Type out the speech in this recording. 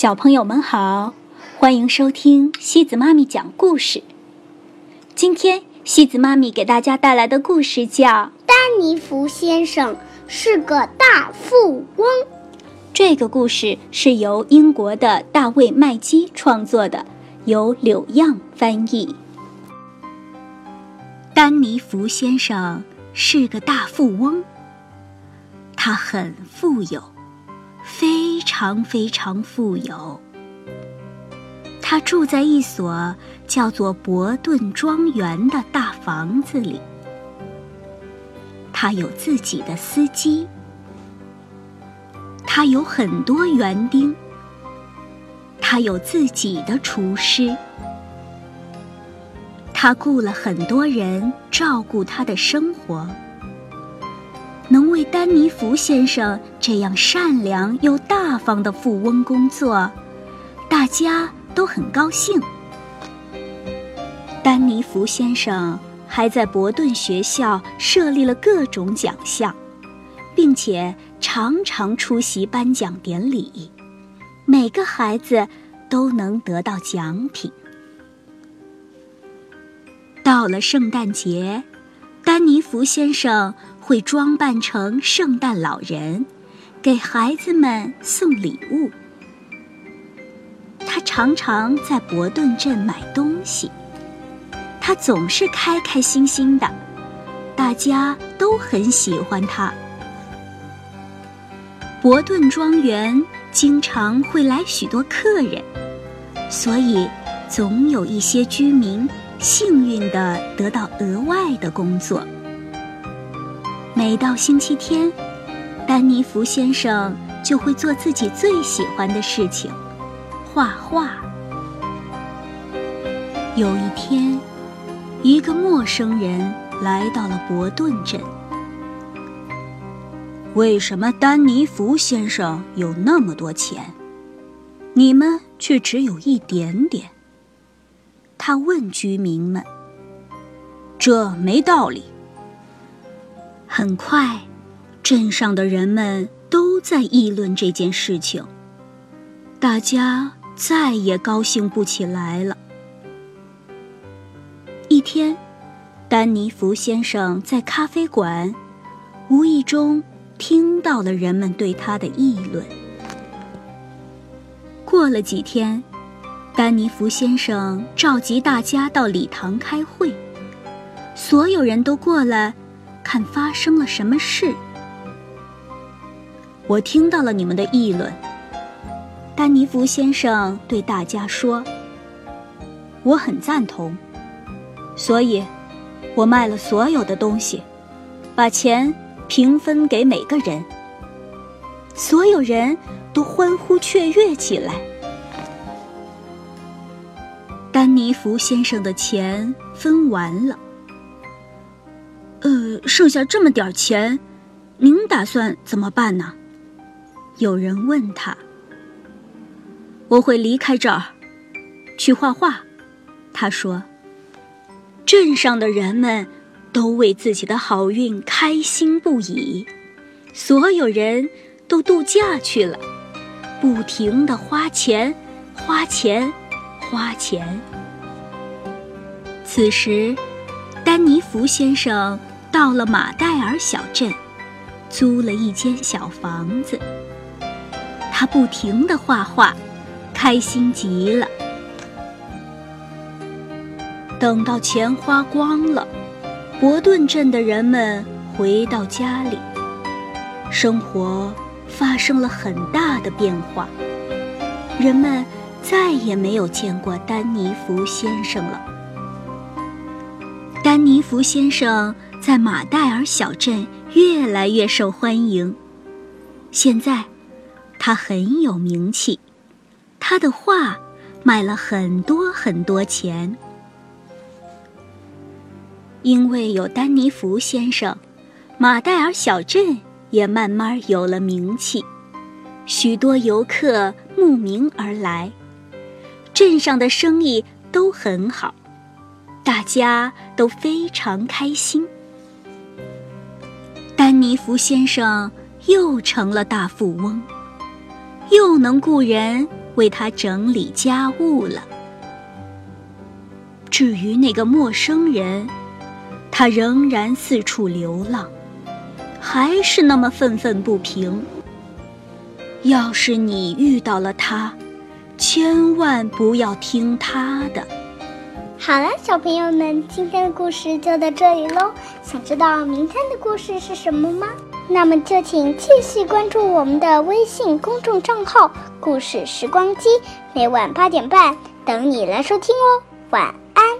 小朋友们好，欢迎收听西子妈咪讲故事。今天西子妈咪给大家带来的故事叫《丹尼弗先生是个大富翁》。这个故事是由英国的大卫·麦基创作的，由柳样翻译。丹尼弗先生是个大富翁，他很富有。非常非常富有。他住在一所叫做伯顿庄园的大房子里。他有自己的司机。他有很多园丁。他有自己的厨师。他雇了很多人照顾他的生活。为丹尼弗先生这样善良又大方的富翁工作，大家都很高兴。丹尼弗先生还在伯顿学校设立了各种奖项，并且常常出席颁奖典礼，每个孩子都能得到奖品。到了圣诞节，丹尼弗先生。会装扮成圣诞老人，给孩子们送礼物。他常常在伯顿镇买东西，他总是开开心心的，大家都很喜欢他。伯顿庄园经常会来许多客人，所以总有一些居民幸运地得到额外的工作。每到星期天，丹尼弗先生就会做自己最喜欢的事情——画画。有一天，一个陌生人来到了伯顿镇。为什么丹尼弗先生有那么多钱，你们却只有一点点？他问居民们：“这没道理。”很快，镇上的人们都在议论这件事情。大家再也高兴不起来了。一天，丹尼弗先生在咖啡馆，无意中听到了人们对他的议论。过了几天，丹尼弗先生召集大家到礼堂开会，所有人都过来。看发生了什么事？我听到了你们的议论。丹尼弗先生对大家说：“我很赞同，所以，我卖了所有的东西，把钱平分给每个人。”所有人都欢呼雀跃起来。丹尼弗先生的钱分完了。呃，剩下这么点钱，您打算怎么办呢？有人问他。我会离开这儿，去画画。他说。镇上的人们都为自己的好运开心不已，所有人都度假去了，不停的花钱，花钱，花钱。此时，丹尼弗先生。到了马代尔小镇，租了一间小房子。他不停地画画，开心极了。等到钱花光了，伯顿镇的人们回到家里，生活发生了很大的变化。人们再也没有见过丹尼弗先生了。丹尼弗先生。在马代尔小镇越来越受欢迎。现在，他很有名气，他的画卖了很多很多钱。因为有丹尼弗先生，马代尔小镇也慢慢有了名气，许多游客慕名而来，镇上的生意都很好，大家都非常开心。尼弗先生又成了大富翁，又能雇人为他整理家务了。至于那个陌生人，他仍然四处流浪，还是那么愤愤不平。要是你遇到了他，千万不要听他的。好了，小朋友们，今天的故事就到这里喽。想知道明天的故事是什么吗？那么就请继续关注我们的微信公众账号“故事时光机”，每晚八点半等你来收听哦。晚安。